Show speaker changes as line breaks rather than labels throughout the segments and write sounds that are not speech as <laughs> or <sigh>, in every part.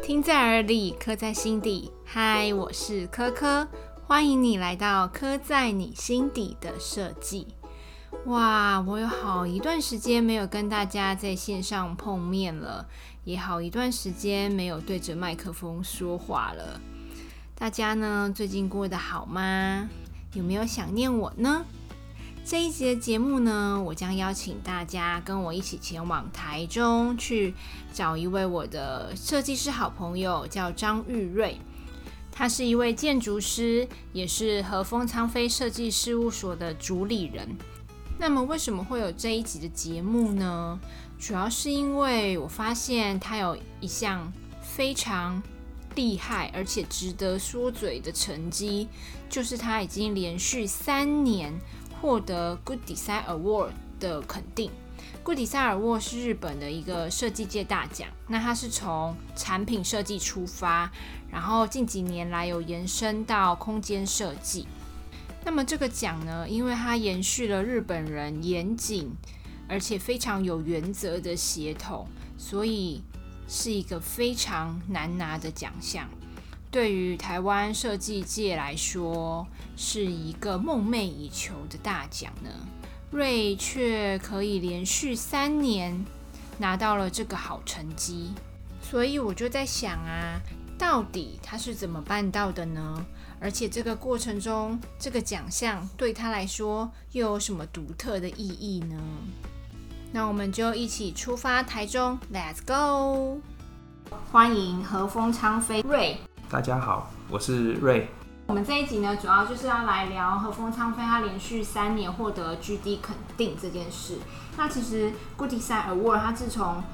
听在耳里，刻在心底。嗨，我是科科，欢迎你来到刻在你心底的设计。哇，我有好一段时间没有跟大家在线上碰面了，也好一段时间没有对着麦克风说话了。大家呢，最近过得好吗？有没有想念我呢？这一集的节目呢，我将邀请大家跟我一起前往台中去找一位我的设计师好朋友，叫张玉瑞。他是一位建筑师，也是和风昌飞设计事务所的主理人。那么，为什么会有这一集的节目呢？主要是因为我发现他有一项非常厉害而且值得说嘴的成绩，就是他已经连续三年。获得 Good Design Award 的肯定。Good Design Award 是日本的一个设计界大奖，那它是从产品设计出发，然后近几年来有延伸到空间设计。那么这个奖呢，因为它延续了日本人严谨而且非常有原则的协同，所以是一个非常难拿的奖项。对于台湾设计界来说，是一个梦寐以求的大奖呢。瑞却可以连续三年拿到了这个好成绩，所以我就在想啊，到底他是怎么办到的呢？而且这个过程中，这个奖项对他来说又有什么独特的意义呢？那我们就一起出发台中，Let's go！欢迎和风昌飞瑞。
大家好，我是瑞。
我们这一集呢，主要就是要来聊和风昌飞他连续三年获得 GD 肯定这件事。那其实 Good Design Award 它自从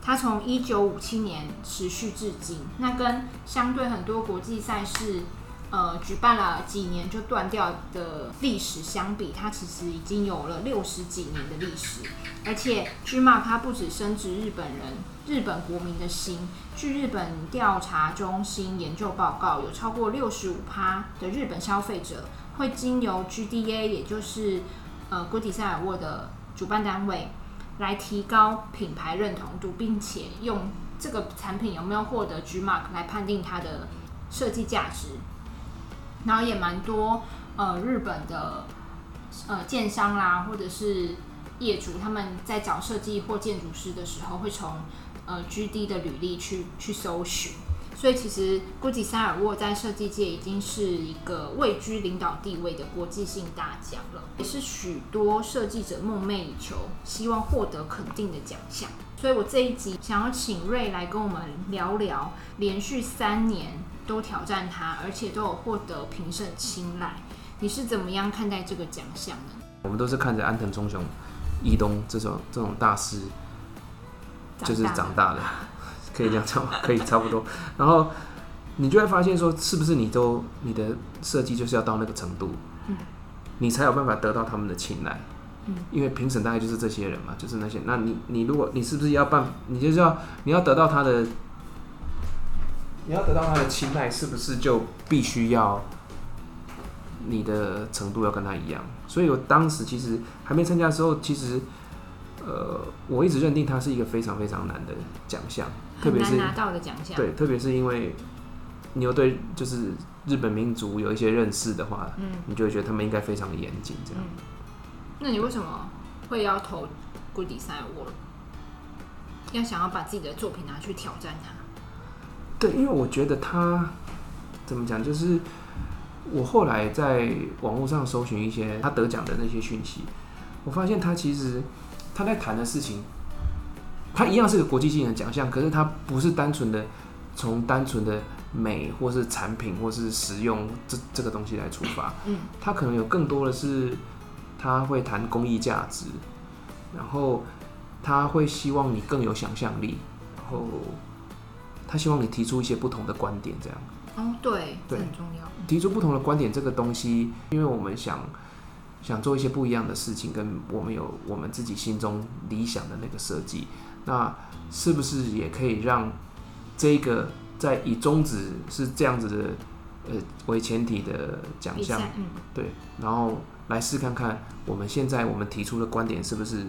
他从一九五七年持续至今，那跟相对很多国际赛事。呃，举办了几年就断掉的历史相比，它其实已经有了六十几年的历史。而且，G Mark 它不止深植日本人、日本国民的心。据日本调查中心研究报告，有超过六十五趴的日本消费者会经由 GDA，也就是呃 Good Design Award 的主办单位，来提高品牌认同度，并且用这个产品有没有获得 G Mark 来判定它的设计价值。然后也蛮多呃日本的呃建商啦，或者是业主，他们在找设计或建筑师的时候，会从呃 GD 的履历去去搜寻。所以其实 Good Design Award 在设计界已经是一个位居领导地位的国际性大奖了，也是许多设计者梦寐以求、希望获得肯定的奖项。所以我这一集想要请瑞来跟我们聊聊连续三年。都挑战他，而且都有获得评审青睐。你是怎么样看待这个奖项呢？
我们都是看着安藤忠雄、伊东这种这种大师，就是长大的，可以这样讲吗？<laughs> 可以差不多。然后你就会发现说，是不是你都你的设计就是要到那个程度，嗯，你才有办法得到他们的青睐，嗯，因为评审大概就是这些人嘛，就是那些。那你你如果你是不是要办，你就是要你要得到他的。你要得到他的青睐，是不是就必须要你的程度要跟他一样？所以我当时其实还没参加的时候，其实呃，我一直认定它是一个非常非常难的奖项，
特别是拿到的奖项。
对，特别是因为你又对就是日本民族有一些认识的话，嗯，你就会觉得他们应该非常的严谨。这样，
那你为什么会要投 Good Design Award？要想要把自己的作品拿去挑战它？
对，因为我觉得他怎么讲，就是我后来在网络上搜寻一些他得奖的那些讯息，我发现他其实他在谈的事情，他一样是个国际性的奖项，可是他不是单纯的从单纯的美或是产品或是实用这这个东西来出发，嗯，他可能有更多的是他会谈公益价值，然后他会希望你更有想象力，然后。他希望你提出一些不同的观点，这样。
哦，对，对很重要。
提出不同的观点，这个东西，因为我们想想做一些不一样的事情，跟我们有我们自己心中理想的那个设计，那是不是也可以让这个在以宗旨是这样子的呃为前提的奖项？嗯，对，然后来试看看我们现在我们提出的观点是不是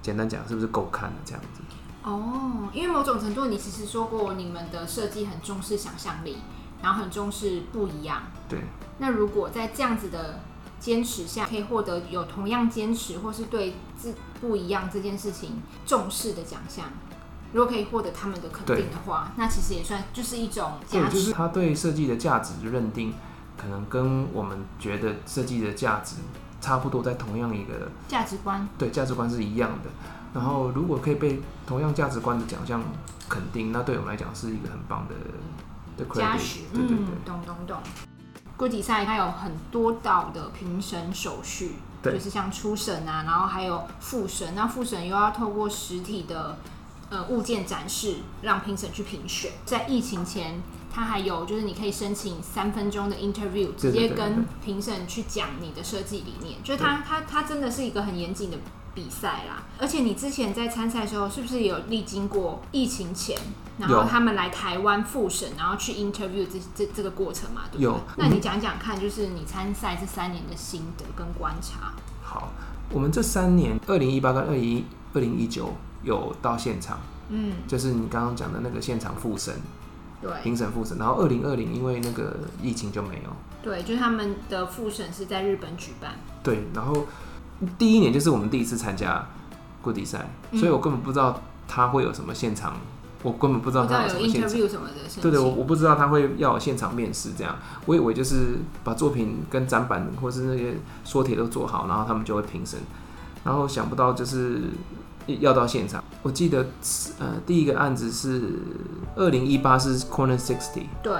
简单讲是不是够看的这样子。
哦，因为某种程度，你其实说过你们的设计很重视想象力，然后很重视不一样。
对。
那如果在这样子的坚持下，可以获得有同样坚持或是对自不一样这件事情重视的奖项，如果可以获得他们的肯定的话，那其实也算就是一种
对，就是他对设计的价值认定，可能跟我们觉得设计的价值差不多，在同样一个
价值观，
对价值观是一样的。然后，如果可以被同样价值观的奖项肯定，那对我们来讲是一个很棒的的
嘉许。
对对对，
懂懂懂。国际赛它有很多道的评审手续，就是像初审啊，然后还有复审。那复审又要透过实体的呃物件展示，让评审去评选。在疫情前，它还有就是你可以申请三分钟的 interview，直接跟评审去讲你的设计理念。就是它它它真的是一个很严谨的。比赛啦，而且你之前在参赛的时候，是不是有历经过疫情前，然后他们来台湾复审，然后去 interview 这这这个过程嘛？
有。
那你讲讲看，就是你参赛这三年的心得跟观察。
好，我们这三年，二零一八跟二零二零一九有到现场，嗯，就是你刚刚讲的那个现场复审，
对，
评审复审。然后二零二零因为那个疫情就没有，
对，就是他们的复审是在日本举办，
对，然后。第一年就是我们第一次参加过比赛，所以我根本不知道他会有什么现场，我根本不知道他有什么现场。对对，我我不知道他会要现场面试这样，我以为就是把作品跟展板或是那些缩帖都做好，然后他们就会评审。然后想不到就是要到现场。我记得呃第一个案子是二零一八是 Corner Sixty，
对，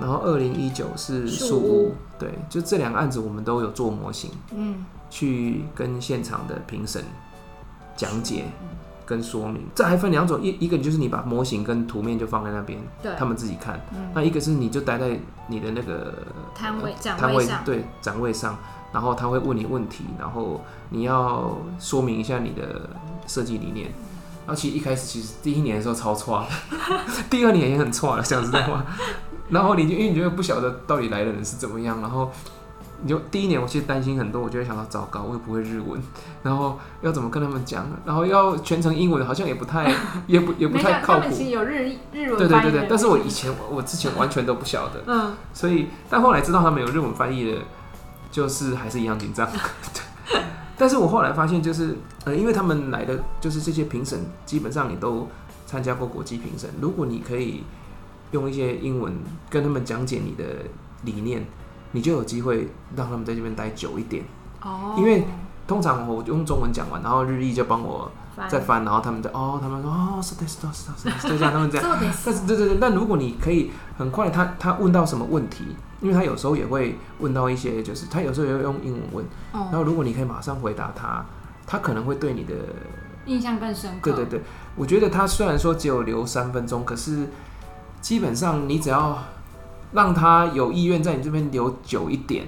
然后二零一九是树屋，对，就这两个案子我们都有做模型，嗯。去跟现场的评审讲解跟说明，这还分两种，一一个就是你把模型跟图面就放在那边，他们自己看；那一个是你就待在你的那个
摊位摊位
对展位上，然后他会问你问题，然后你要说明一下你的设计理念。然后其实一开始其实第一年的时候超错，<laughs> 第二年也很错了，讲实在话。然后你就因为你觉得不晓得到底来的人是怎么样，然后。你就第一年，我其实担心很多，我就会想到糟糕，我又不会日文，然后要怎么跟他们讲，然后要全程英文，好像也不太，<laughs> 也不也不太靠谱。
其实有日日文
对对对对，但是我以前我之前完全都不晓得，嗯，所以但后来知道他们有日文翻译的，就是还是一样紧张。<laughs> 但是我后来发现，就是呃，因为他们来的就是这些评审，基本上你都参加过国际评审，如果你可以用一些英文跟他们讲解你的理念。你就有机会让他们在这边待久一点，哦，因为通常我用中文讲完，然后日译就帮我再翻，然后他们在哦，他们说哦，是的，是的，是的，是的，就像他们这样。<laughs> 但是对对对，但如果你可以很快，他他问到什么问题，因为他有时候也会问到一些，就是他有时候也会用英文问，然后如果你可以马上回答他，他可能会对你的
印象更深刻。
对对对，我觉得他虽然说只有留三分钟，可是基本上你只要。让他有意愿在你这边留久一点，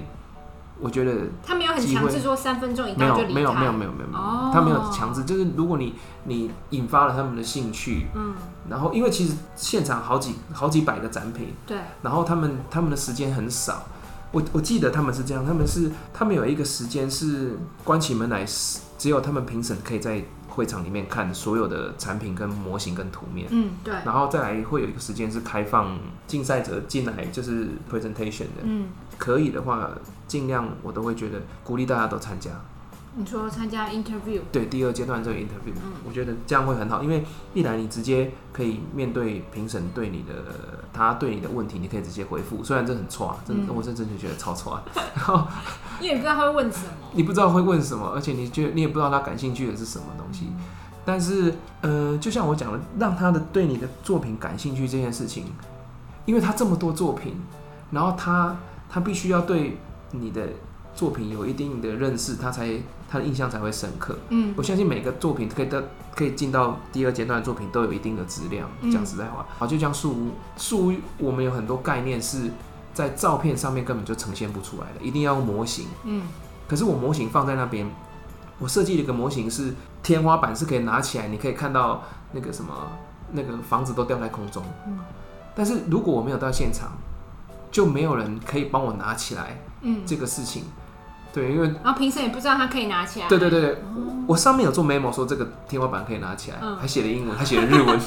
我觉得
他没有很强制说三分钟以内
就离开，没有没有没有没有没有，他没有强制，就是如果你你引发了他们的兴趣，嗯，然后因为其实现场好几好几百个展品，
对，
然后他们他们的时间很少，我我记得他们是这样，他们是他们有一个时间是关起门来，只有他们评审可以在。会场里面看所有的产品跟模型跟图面，
嗯，对，
然后再来会有一个时间是开放竞赛者进来，就是 presentation 的，嗯，可以的话，尽量我都会觉得鼓励大家都参加。
你说参加 interview，
对，第二阶段这个 interview，嗯，我觉得这样会很好，因为一来你直接可以面对评审对你的他对你的问题，你可以直接回复，虽然这很错啊，真的，我真真的觉得超错啊，<laughs> 然后
因为你不知道他会问什么，
你不知道会问什么，而且你觉得你也不知道他感兴趣的是什么东西，但是呃，就像我讲的，让他的对你的作品感兴趣这件事情，因为他这么多作品，然后他他必须要对你的。作品有一定的认识，他才他的印象才会深刻。嗯，我相信每个作品可以到可以进到第二阶段的作品都有一定的质量。讲实在话，好，就像树屋，树屋我们有很多概念是在照片上面根本就呈现不出来的，一定要用模型。嗯，可是我模型放在那边，我设计了一个模型是天花板是可以拿起来，你可以看到那个什么那个房子都掉在空中。嗯，但是如果我没有到现场，就没有人可以帮我拿起来。嗯，这个事情。对，因为
然后评审也不知道他可以拿起来。
对对对对，我上面有做 memo 说这个天花板可以拿起来，
嗯。
还写了英文，还写了日文，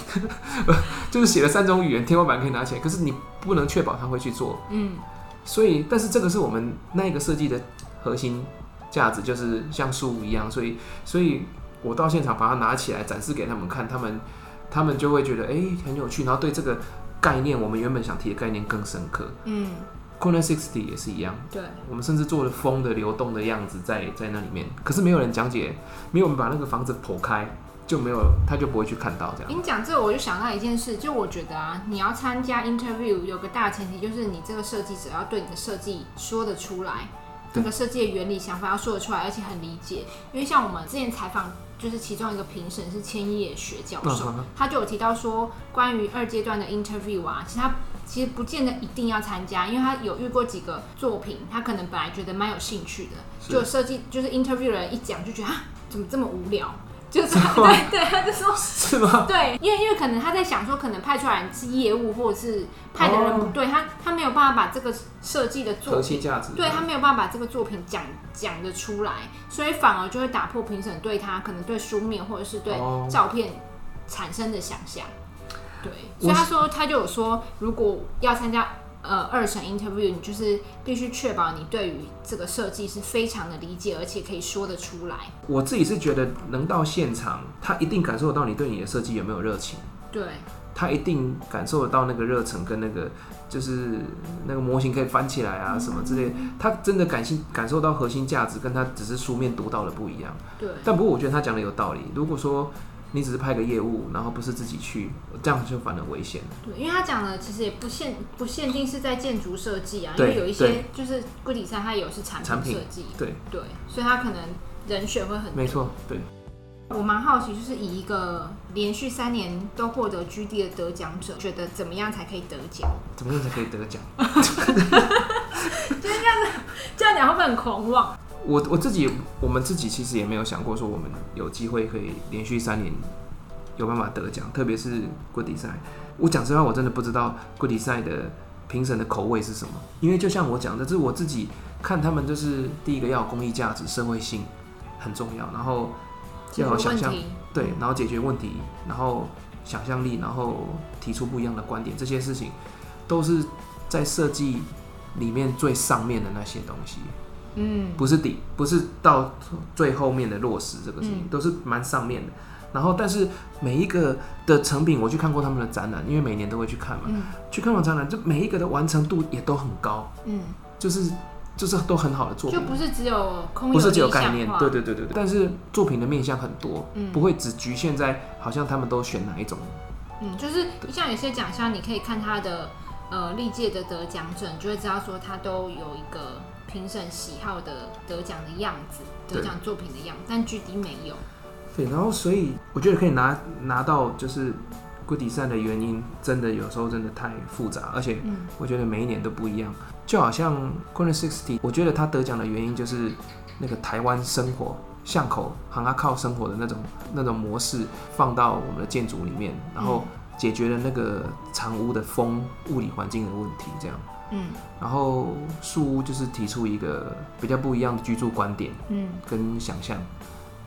<laughs> 就是写了三种语言，天花板可以拿起来，可是你不能确保他会去做，
嗯。
所以，但是这个是我们那一个设计的核心价值，就是像书一样，所以，所以我到现场把它拿起来展示给他们看，他们他们就会觉得哎、很有趣，然后对这个概念，我们原本想提的概念更深刻。
嗯，
Corner Sixty 也是一样，
对，
我们甚至做了风的流动的样子在在那里面，可是没有人讲解，没有人把那个房子剖开，就没有他就不会去看到这样。
你讲这个，我就想到一件事，就我觉得啊，你要参加 interview 有个大前提，就是你这个设计者要对你的设计说得出来，这个设计的原理想法要说得出来，而且很理解。因为像我们之前采访，就是其中一个评审是千叶学教授，他就有提到说，关于二阶段的 interview 啊，其实他其实不见得一定要参加，因为他有遇过几个作品，他可能本来觉得蛮有兴趣的，就设计就是 interview 的人一讲就觉得啊，怎么这么无聊？<laughs> 就是对对，他就说 <laughs>
是吗？<laughs>
对，因为因为可能他在想说，可能派出来是业务，或者是派的人不对，他他没有办法把这个设计的作
价值。
对他没有办法把这个作品讲讲得出来，所以反而就会打破评审对他可能对书面或者是对
哦
照片产生的想象。对，所以他说他就有说，如果要参加呃二审 interview，你就是必须确保你对于这个设计是非常的理解，而且可以说得出来。
我自己是觉得能到现场，他一定感受得到你对你的设计有没有热情，
对，
他一定感受得到那个热忱跟那个就是那个模型可以翻起来啊什么之类的，他真的感性感受到核心价值，跟他只是书面读到的不一样。
对，
但不过我觉得他讲的有道理，如果说你只是派个业务，然后不是自己去，这样就反而危险。
对，因为他讲的其实也不限不限定是在建筑设计啊，因
对
为有一些就是贵底赛它有是产
品
设计，
对，
对，所以他可能人选会很
没错，对。
我蛮好奇，就是以一个连续三年都获得 GD 的得奖者，觉得怎么样才可以得奖？
怎么样才可以得奖？<laughs>
就是这样子这样讲会不会很狂妄？
我我自己，我们自己其实也没有想过说我们有机会可以连续三年有办法得奖，特别是 Good Design。我讲实话，我真的不知道 Good Design 的评审的口味是什么，因为就像我讲的，这是我自己看他们，就是第一个要有公益价值、社会性很重要，然后要有想象，对，然后解决问题，然后想象力，然后提出不一样的观点，这些事情都是在设计里面最上面的那些东西。
嗯，
不是底，不是到最后面的落实这个事情，
嗯
都是蛮上面的。然后，但是每一个的成品，我去看过他们的展览，因为每年都会去看嘛。
嗯
去看完展览，就每一个的完成度也都很高，
嗯，
就是就是都很好的作品
就，不是只有空
不是只有概念，对对对对对。但是作品的面向很多，
嗯
不会只局限在好像他们都选哪一种。
嗯，就是像有些奖项，你可以看他的呃历届的得奖者，你就会知道说他都有一个评审喜好的得奖的样子，得奖作品的样子，但 GD 没有。
对，然后所以我觉得可以拿拿到就是贵底赛的原因，真的有时候真的太复杂，而且
嗯
我觉得每一年都不一样。就好像 Corner Sixty，我觉得他得奖的原因就是那个台湾生活巷口行啊靠生活的那种那种模式放到我们的建筑里面，然后解决了那个长屋的风物理环境的问题，这样。
嗯。
然后树屋就是提出一个比较不一样的居住观点
嗯。
跟想象。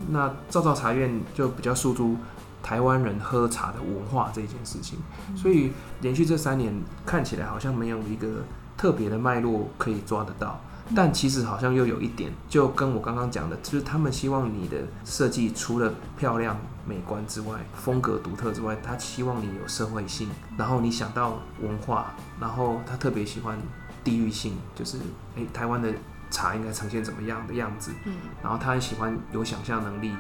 那造造茶院就比较诉诸台湾人喝茶的文化这件事情，所以连续这三年看起来好像没有一个特别的脉络可以抓得到，但其实好像又有一点，就跟我刚刚讲的，就是他们希望你的设计除了漂亮美观之外，风格独特之外，他希望你有社会性，然后你想到文化，然后他特别喜欢地域性，就是诶、台湾的茶应该呈现怎么样的样子，
嗯
然后他很喜欢有想象能力、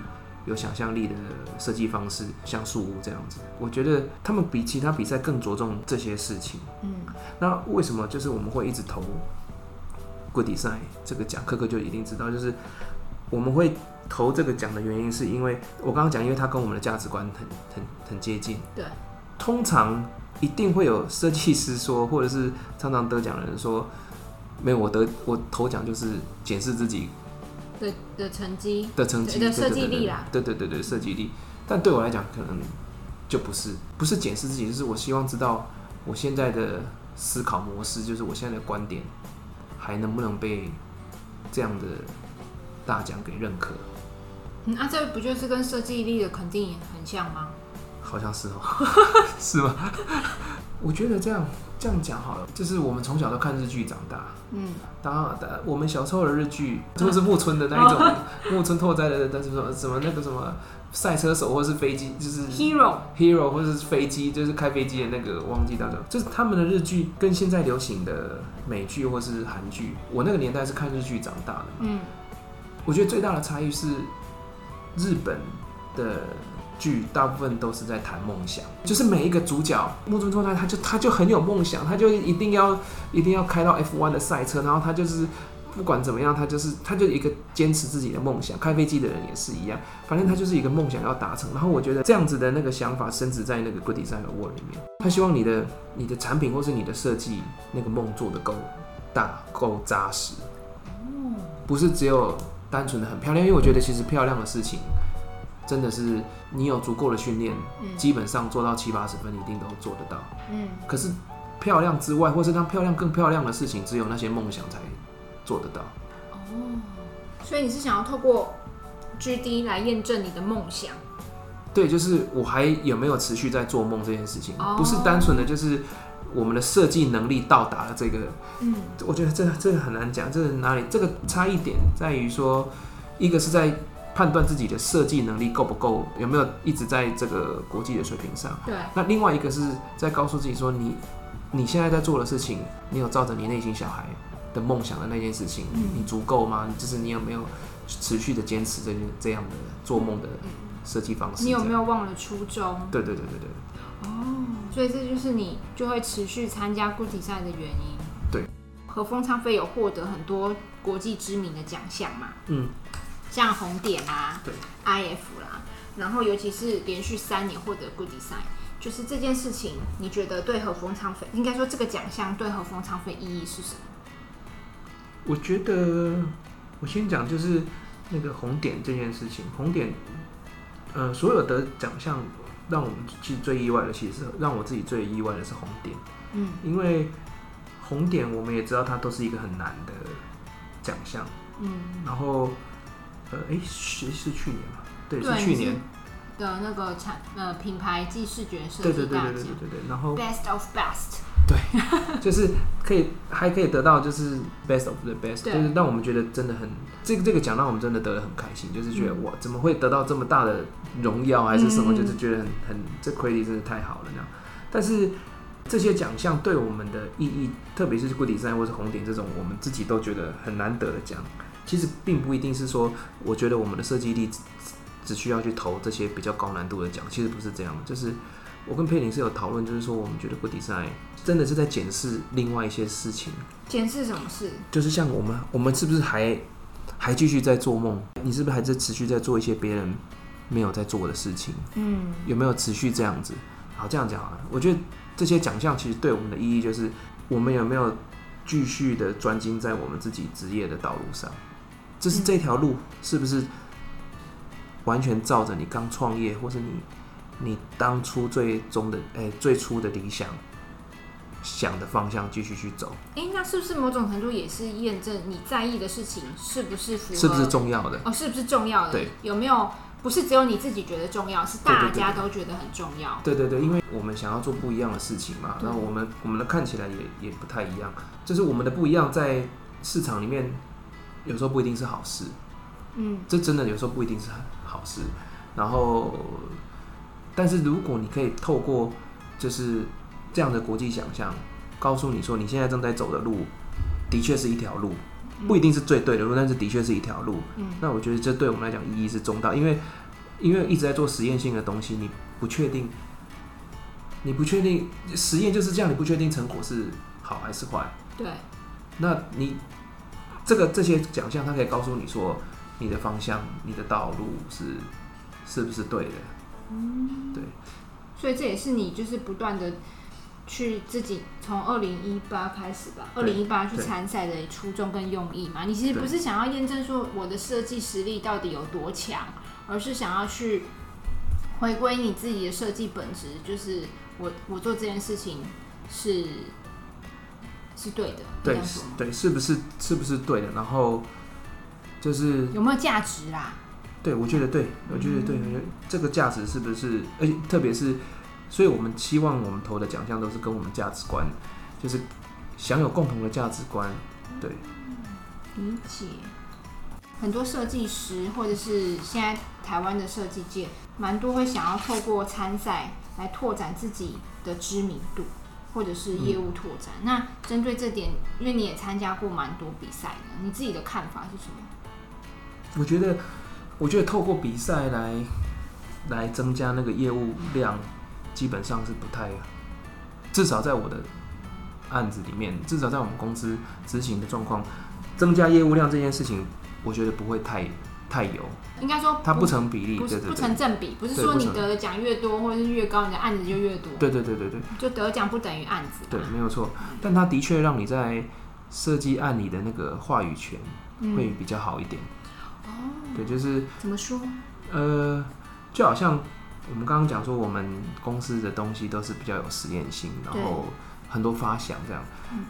有想象力的设计方式，像树屋这样子。我觉得他们比其他比赛更着重这些事情。
嗯
那为什么就是我们会一直投 Good Design 这个奖？科科就一定知道，就是我们会投这个奖的原因，是因为我刚刚讲，因为它跟我们的价值观很很很接近。
对，
通常一定会有设计师说，或者是常常得奖的人说，没有我得我投奖就是检视自己
的的成绩，
的成绩
的设计力啦
对对对对，设计力。但对我来讲，可能就不是，不是检视自己，就是我希望知道我现在的思考模式，就是我现在的观点，还能不能被这样的大奖给认可。
嗯，啊，这不就是跟设计力的肯定也很像吗？
好像是哦，<laughs> 是吗？我觉得这样这样讲好了，就是我们从小都看日剧长大，
嗯，
当然，我们小时候的日剧就是木村的那一种，<laughs> 木村拓哉的，但是什么什么那个什么赛车手或是飞机，就是
hero
hero 或者是飞机，就是开飞机的那个，忘记叫什么，就是他们的日剧跟现在流行的美剧或是韩剧，我那个年代是看日剧长大的，
嗯，
我觉得最大的差异是日本的。剧大部分都是在谈梦想，就是每一个主角木村拓哉，他就他就很有梦想，他就一定要一定要开到 F1 的赛车，然后他就是不管怎么样，他就是他就一个坚持自己的梦想。开飞机的人也是一样，反正他就是一个梦想要达成。然后我觉得这样子的那个想法深植在那个 Good Design Award 里面，他希望你的你的产品或是你的设计那个梦做的够大够扎实，不是只有单纯的很漂亮，因为我觉得其实漂亮的事情。真的是你有足够的训练，基本上做到七八十分，一定都做得到。嗯，可是漂亮之外，或是让漂亮更漂亮的事情，只有那些梦想才做得到。
哦，所以你是想要透过 GD 来验证你的梦想？
对，就是我还有没有持续在做梦这件事情，不是单纯的就是我们的设计能力到达了这个。嗯，我觉得这这个很难讲，这是哪里？这个差异点在于说，一个是在。判断自己的设计能力够不够，有没有一直在这个国际的水平上？
对。
那另外一个是在告诉自己说，你你现在在做的事情，你有照着你内心小孩的梦想的那件事情，你足够吗？就是你有没有持续的坚持这这样的做梦的设计方式？
你有没有忘了初衷？
对对对对对。
哦，所以这就是你就会持续参加固体赛的原因。
对。
和风昌飞有获得很多国际知名的奖项嘛？嗯。像红点啊，
对
，IF 啦，然后尤其是连续三年获得 Good Design，就是这件事情，你觉得对和风昌飞，应该说这个奖项对和风昌飞意义是什么？
我觉得，我先讲就是那个红点这件事情，红点，呃，所有的奖项让我们其实最意外的，其实让我自己最意外的是红点，嗯，因为红点我们也知道它都是一个很难的奖项，嗯，然后。呃，哎，是是去年嘛？对，是去年
的那个产呃品牌暨视觉设
计大奖，对对对对对对。然后
Best of Best，
对，<laughs> 就是可以还可以得到就是 Best of the Best，就是让我们觉得真的很这个这个奖让我们真的得的很开心，就是觉得哇，怎么会得到这么大的荣耀还是什么？就是觉得很很这 credit 真的太好了那样。但是这些奖项对我们的意义，特别是固底赛或是红点这种，我们自己都觉得很难得的奖。其实并不一定是说，我觉得我们的设计力只需要去投这些比较高难度的奖，其实不是这样。就是我跟佩林是有讨论，就是说我们觉得不比赛真的是在检视另外一些事情。
检视什么事？
就是像我们，我们是不是还还继续在做梦？你是不是还在持续在做一些别人没有在做的事情？嗯，有没有持续这样子？好，这样讲啊，我觉得这些奖项其实对我们的意义就是，我们有没有继续的专精在我们自己职业的道路上？就是这条路是不是完全照着你刚创业，或是你你当初最终的哎最初的理想想的方向继续去走？
哎，那是不是某种程度也是验证你在意的事情是不是符合？
是不是重要的？
哦，是不是重要的？
对，
有没有不是只有你自己觉得重要，是大家都觉得很重要？
对对对，因为我们想要做不一样的事情嘛，那我们我们的看起来也也不太一样，就是我们的不一样在市场里面。有时候不一定是好事，嗯，这真的有时候不一定是好事。然后，但是如果你可以透过就是这样的国际想象，告诉你说你现在正在走的路的确是一条路，不一定是最对的路，但是的确是一条路。嗯，那我觉得这对我们来讲意义是重大，因为因为一直在做实验性的东西，你不确定，你不确定实验就是这样，你不确定成果是好还是坏。
对，
那你。这个这些奖项，它可以告诉你说，你的方向、你的道路是是不是对的？嗯，对。
所以这也是你就是不断的去自己从二零一八开始吧，二零一八去参赛的初衷跟用意嘛。你其实不是想要验证说我的设计实力到底有多强，而是想要去回归你自己的设计本质，就是我我做这件事情是。是对的，
对对，是不是是不是对的？然后就是
有没有价值啦？
对，我觉得对，我觉得对，我觉得这个价值是不是？而且特别是，所以我们期望我们投的奖项都是跟我们价值观，就是享有共同的价值观。对，
理解。很多设计师或者是现在台湾的设计界，蛮多会想要透过参赛来拓展自己的知名度，或者是业务拓展。那针对这点，因为你也参加过蛮多比赛的，你自己的看法是什么？
我觉得，我觉得透过比赛来来增加那个业务量，基本上是不太，至少在我的案子里面，至少在我们公司执行的状况，增加业务量这件事情。我觉得不会太太有，
应该说
它不成比例，
不成正比，不是说你得的奖越多或者是越高，你的案子就越多。
对对对对对，
就得奖不等于案子。
对，没有错。但它的确让你在设计案里的那个话语权会比较好一点。哦，对，就是
怎么说？
呃，就好像我们刚刚讲说，我们公司的东西都是比较有实验性，然后很多发想这样。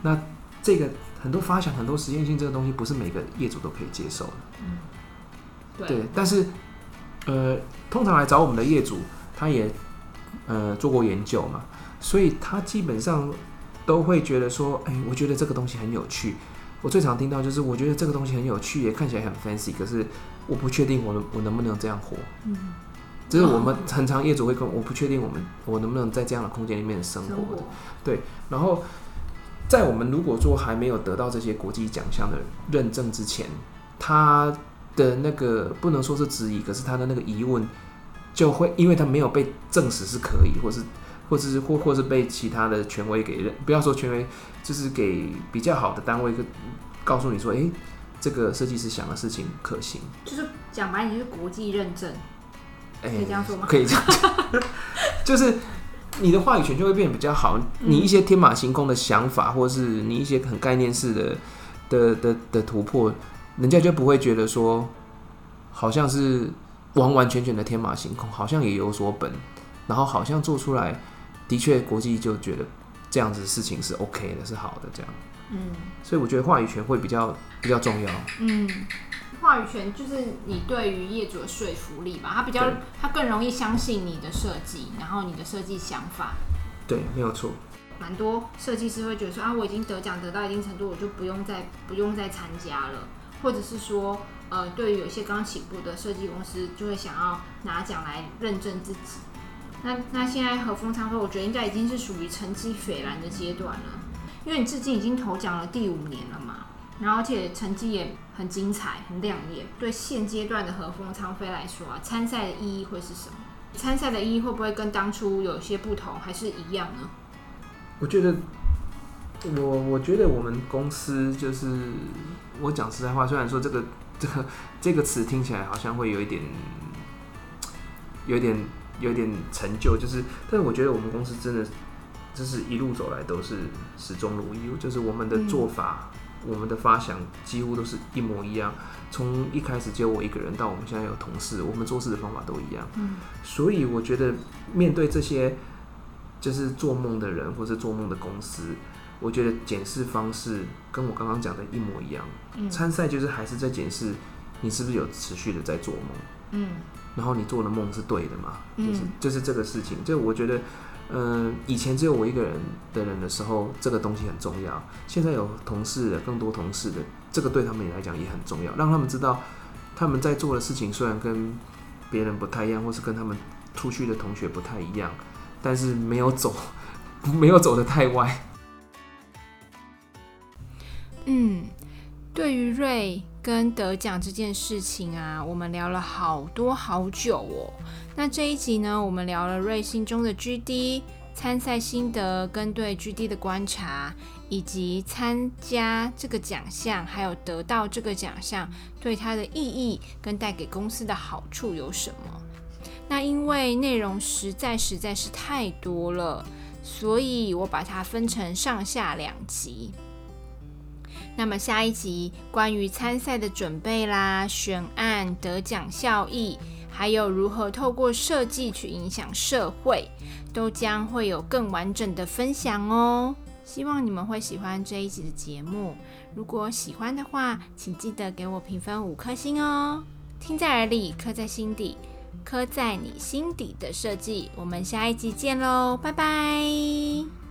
那这个很多发想、很多实验性这个东西，不是每个业主都可以接受的。
嗯，
对。但是，呃，通常来找我们的业主，他也呃做过研究嘛，所以他基本上都会觉得说：“哎，我觉得这个东西很有趣。”我最常听到就是：“我觉得这个东西很有趣，也看起来很 fancy，可是我不确定我能我能不能这样活。”嗯，这是我们很常业主会跟我不确定我们我能不能在这样的空间里面生活的。对，然后。在我们如果说还没有得到这些国际奖项的认证之前，他的那个不能说是质疑，可是他的那个疑问就会，因为他没有被证实是可以，或是或者是或或是被其他的权威给认，不要说权威，就是给比较好的单位告诉你说，哎，这个设计师想的事情可行，
就是讲白，你是国际认证，可以这样说吗？
可以这样，<laughs> 就是。你的话语权就会变得比较好。你一些天马行空的想法，或是你一些很概念式的的的的突破，人家就不会觉得说，好像是完完全全的天马行空，好像也有所本，然后好像做出来的确国际就觉得这样子的事情是 OK 的，是好的这样。嗯，所以我觉得话语权会比较比较重要。嗯。
话语权就是你对于业主的说服力吧，他比较他更容易相信你的设计，然后你的设计想法。
对，没有错。
蛮多设计师会觉得说啊，我已经得奖得到一定程度，我就不用再不用再参加了，或者是说，呃，对于有些刚起步的设计公司，就会想要拿奖来认证自己。那那现在和风昌说，我觉得应该已经是属于成绩斐然的阶段了，因为你至今已经投奖了第五年了嘛。然后，而且成绩也很精彩、很亮眼。对现阶段的和风昌飞来说啊，参赛的意义会是什么？参赛的意义会不会跟当初有些不同，还是一样呢？
我觉得，我我觉得我们公司就是，我讲实在话，虽然说这个这个这个词听起来好像会有一点，有点有点成就，就是，但是我觉得我们公司真的就是一路走来都是始终如一，就是我们的做法。我们的发想几乎都是一模一样，从一开始只有我一个人，到我们现在有同事，我们做事的方法都一样。嗯，所以我觉得面对这些就是做梦的人或是做梦的公司，我觉得检视方式跟我刚刚讲的一模一样。嗯，参赛就是还是在检视你是不是有持续的在做梦。嗯，然后你做的梦是对的嘛？就是就是这个事情，就我觉得。嗯，以前只有我一个人的人的时候，这个东西很重要。现在有同事的，更多同事的，这个对他们来讲也很重要，让他们知道他们在做的事情虽然跟别人不太一样，或是跟他们出去的同学不太一样，但是没有走，<laughs> 没有走的太歪。
嗯，对于瑞。跟得奖这件事情啊，我们聊了好多好久哦。那这一集呢，我们聊了瑞心中的 GD 参赛心得，跟对 GD 的观察，以及参加这个奖项，还有得到这个奖项对它的意义跟带给公司的好处有什么。那因为内容实在实在是太多了，所以我把它分成上下两集。那么下一集关于参赛的准备啦、选案、得奖效益，还有如何透过设计去影响社会，都将会有更完整的分享哦。希望你们会喜欢这一集的节目。如果喜欢的话，请记得给我评分五颗星哦。听在耳里，刻在心底，刻在你心底的设计。我们下一集见喽，拜拜。